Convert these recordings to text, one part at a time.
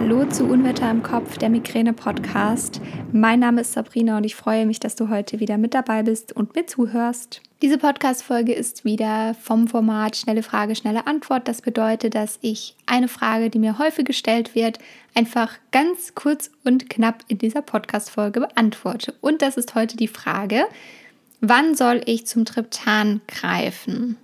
Hallo zu Unwetter im Kopf, der Migräne-Podcast. Mein Name ist Sabrina und ich freue mich, dass du heute wieder mit dabei bist und mir zuhörst. Diese Podcast-Folge ist wieder vom Format Schnelle Frage, schnelle Antwort. Das bedeutet, dass ich eine Frage, die mir häufig gestellt wird, einfach ganz kurz und knapp in dieser Podcast-Folge beantworte. Und das ist heute die Frage, wann soll ich zum Triptan greifen?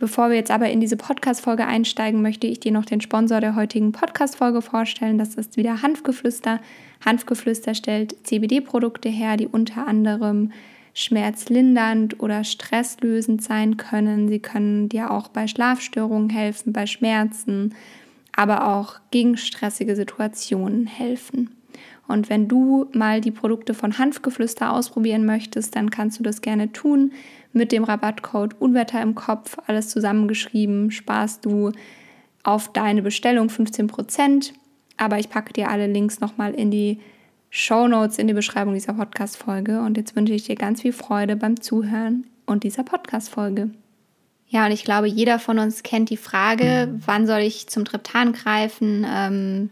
Bevor wir jetzt aber in diese Podcast-Folge einsteigen, möchte ich dir noch den Sponsor der heutigen Podcast-Folge vorstellen. Das ist wieder Hanfgeflüster. Hanfgeflüster stellt CBD-Produkte her, die unter anderem schmerzlindernd oder stresslösend sein können. Sie können dir auch bei Schlafstörungen helfen, bei Schmerzen, aber auch gegen stressige Situationen helfen. Und wenn du mal die Produkte von Hanfgeflüster ausprobieren möchtest, dann kannst du das gerne tun. Mit dem Rabattcode Unwetter im Kopf, alles zusammengeschrieben, sparst du auf deine Bestellung 15%. Aber ich packe dir alle Links nochmal in die Show Notes, in die Beschreibung dieser Podcast-Folge. Und jetzt wünsche ich dir ganz viel Freude beim Zuhören und dieser Podcast-Folge. Ja, und ich glaube, jeder von uns kennt die Frage, wann soll ich zum Triptan greifen? Ähm,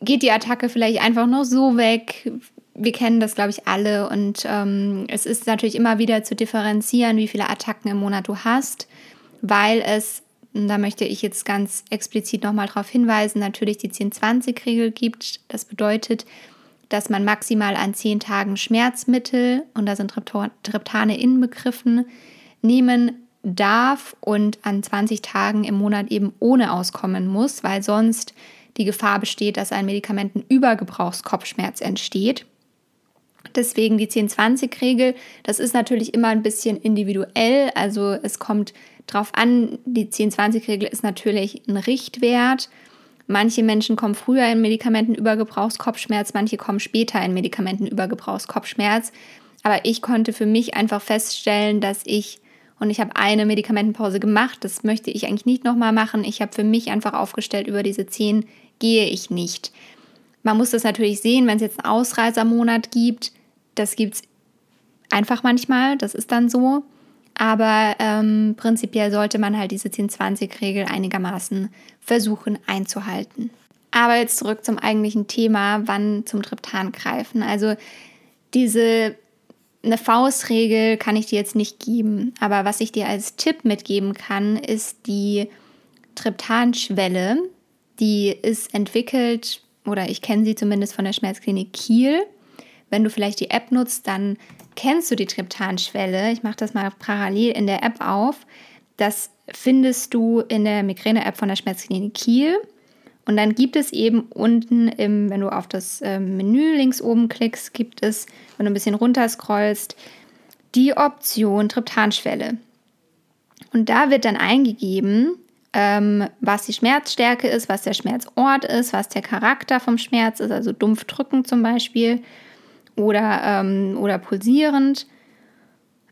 geht die Attacke vielleicht einfach nur so weg. Wir kennen das, glaube ich, alle. Und ähm, es ist natürlich immer wieder zu differenzieren, wie viele Attacken im Monat du hast, weil es, da möchte ich jetzt ganz explizit nochmal darauf hinweisen, natürlich die 10-20-Regel gibt. Das bedeutet, dass man maximal an 10 Tagen Schmerzmittel, und da sind Triptane inbegriffen, nehmen darf und an 20 Tagen im Monat eben ohne auskommen muss, weil sonst die Gefahr besteht, dass ein Medikamentenübergebrauchskopfschmerz entsteht. Deswegen die 10-20-Regel, das ist natürlich immer ein bisschen individuell. Also es kommt drauf an, die 10-20-Regel ist natürlich ein Richtwert. Manche Menschen kommen früher in Medikamentenübergebrauchskopfschmerz, manche kommen später in Medikamentenübergebrauchskopfschmerz. Aber ich konnte für mich einfach feststellen, dass ich und ich habe eine Medikamentenpause gemacht. Das möchte ich eigentlich nicht nochmal machen. Ich habe für mich einfach aufgestellt, über diese zehn gehe ich nicht. Man muss das natürlich sehen, wenn es jetzt einen Ausreisermonat gibt. Das gibt es einfach manchmal, das ist dann so. Aber ähm, prinzipiell sollte man halt diese 10-20-Regel einigermaßen versuchen einzuhalten. Aber jetzt zurück zum eigentlichen Thema, wann zum Triptan greifen. Also diese eine Faustregel kann ich dir jetzt nicht geben, aber was ich dir als Tipp mitgeben kann, ist die Triptanschwelle. Die ist entwickelt, oder ich kenne sie zumindest von der Schmerzklinik Kiel. Wenn du vielleicht die App nutzt, dann kennst du die Triptanschwelle. Ich mache das mal parallel in der App auf. Das findest du in der Migräne-App von der Schmerzklinik Kiel. Und dann gibt es eben unten, im, wenn du auf das ähm, Menü links oben klickst, gibt es, wenn du ein bisschen runter scrollst, die Option Triptanschwelle. Und da wird dann eingegeben, ähm, was die Schmerzstärke ist, was der Schmerzort ist, was der Charakter vom Schmerz ist, also dumpf drücken zum Beispiel oder, ähm, oder pulsierend,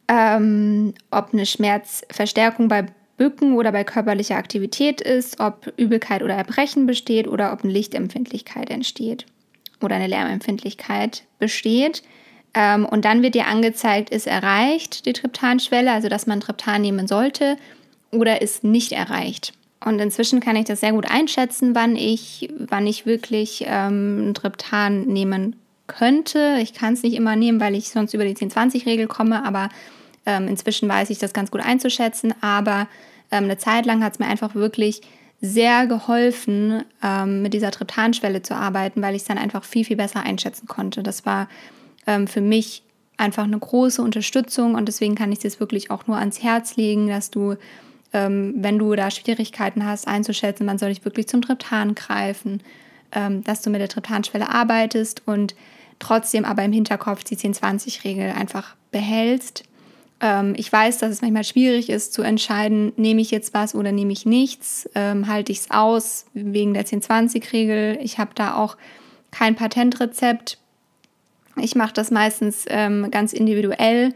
ähm, ob eine Schmerzverstärkung bei Bücken oder bei körperlicher Aktivität ist, ob Übelkeit oder Erbrechen besteht oder ob eine Lichtempfindlichkeit entsteht oder eine Lärmempfindlichkeit besteht. Ähm, und dann wird dir angezeigt, ist erreicht die Triptanschwelle, also dass man Triptan nehmen sollte, oder ist nicht erreicht. Und inzwischen kann ich das sehr gut einschätzen, wann ich, wann ich wirklich ähm, ein Triptan nehmen könnte. Ich kann es nicht immer nehmen, weil ich sonst über die 10-20-Regel komme, aber ähm, inzwischen weiß ich das ganz gut einzuschätzen, aber ähm, eine Zeit lang hat es mir einfach wirklich sehr geholfen, ähm, mit dieser Triptanschwelle zu arbeiten, weil ich es dann einfach viel, viel besser einschätzen konnte. Das war ähm, für mich einfach eine große Unterstützung und deswegen kann ich es wirklich auch nur ans Herz legen, dass du, ähm, wenn du da Schwierigkeiten hast einzuschätzen, man soll ich wirklich zum Triptan greifen, ähm, dass du mit der Triptanschwelle arbeitest und trotzdem aber im Hinterkopf die 10-20-Regel einfach behältst ähm, ich weiß, dass es manchmal schwierig ist zu entscheiden, nehme ich jetzt was oder nehme ich nichts, ähm, halte ich es aus wegen der 10-20-Regel. Ich habe da auch kein Patentrezept. Ich mache das meistens ähm, ganz individuell.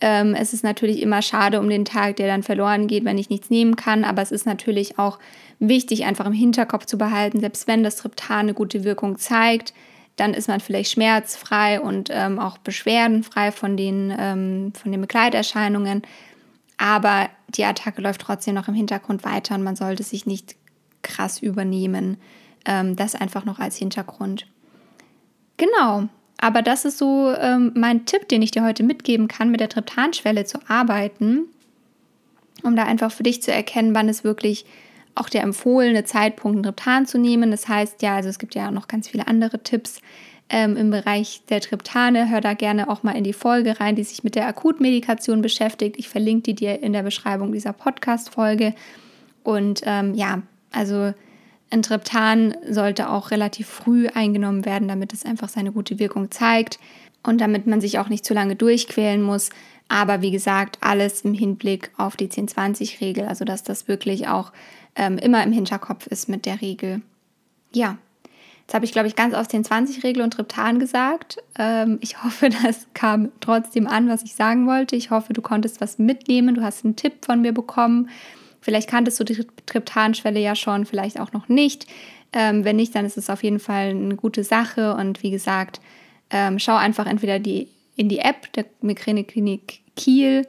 Ähm, es ist natürlich immer schade um den Tag, der dann verloren geht, wenn ich nichts nehmen kann, aber es ist natürlich auch wichtig, einfach im Hinterkopf zu behalten, selbst wenn das Triptan eine gute Wirkung zeigt, dann ist man vielleicht schmerzfrei und ähm, auch beschwerdenfrei von den, ähm, von den Begleiterscheinungen. Aber die Attacke läuft trotzdem noch im Hintergrund weiter und man sollte sich nicht krass übernehmen, Ähm, das einfach noch als Hintergrund. Genau, aber das ist so ähm, mein Tipp, den ich dir heute mitgeben kann, mit der Triptanschwelle zu arbeiten, um da einfach für dich zu erkennen, wann es wirklich auch der empfohlene Zeitpunkt, ein Triptan zu nehmen. Das heißt ja, also es gibt ja noch ganz viele andere Tipps ähm, im Bereich der Triptane. Hör da gerne auch mal in die Folge rein, die sich mit der Akutmedikation beschäftigt. Ich verlinke die dir in der Beschreibung dieser Podcast-Folge. Und ähm, ja, also ein Triptan sollte auch relativ früh eingenommen werden, damit es einfach seine gute Wirkung zeigt und damit man sich auch nicht zu lange durchquälen muss. Aber wie gesagt, alles im Hinblick auf die 10-20-Regel, also dass das wirklich auch ähm, immer im Hinterkopf ist mit der Regel. Ja, jetzt habe ich, glaube ich, ganz aus 10-20-Regel und Triptan gesagt. Ähm, ich hoffe, das kam trotzdem an, was ich sagen wollte. Ich hoffe, du konntest was mitnehmen, du hast einen Tipp von mir bekommen. Vielleicht kanntest du die Triptanschwelle ja schon, vielleicht auch noch nicht. Ähm, wenn nicht, dann ist es auf jeden Fall eine gute Sache. Und wie gesagt, ähm, schau einfach entweder die, in die App der Migräneklinik Kiel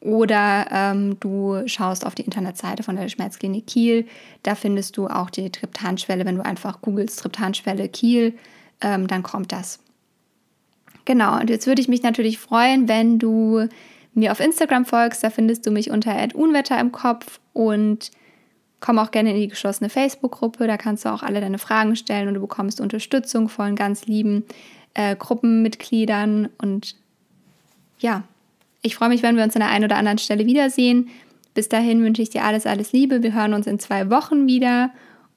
oder ähm, du schaust auf die Internetseite von der Schmerzklinik Kiel. Da findest du auch die Triptanschwelle. Wenn du einfach googelst Triptanschwelle Kiel, ähm, dann kommt das. Genau, und jetzt würde ich mich natürlich freuen, wenn du mir auf Instagram folgst. Da findest du mich unter Unwetter im Kopf und komm auch gerne in die geschlossene Facebook-Gruppe. Da kannst du auch alle deine Fragen stellen und du bekommst Unterstützung von ganz lieben äh, Gruppenmitgliedern. Und ja, ich freue mich, wenn wir uns an der einen oder anderen Stelle wiedersehen. Bis dahin wünsche ich dir alles, alles Liebe. Wir hören uns in zwei Wochen wieder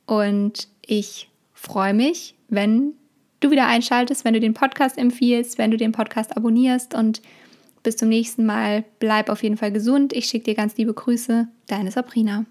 und ich freue mich, wenn du wieder einschaltest, wenn du den Podcast empfiehlst, wenn du den Podcast abonnierst und bis zum nächsten Mal. Bleib auf jeden Fall gesund. Ich schicke dir ganz liebe Grüße. Deine Sabrina.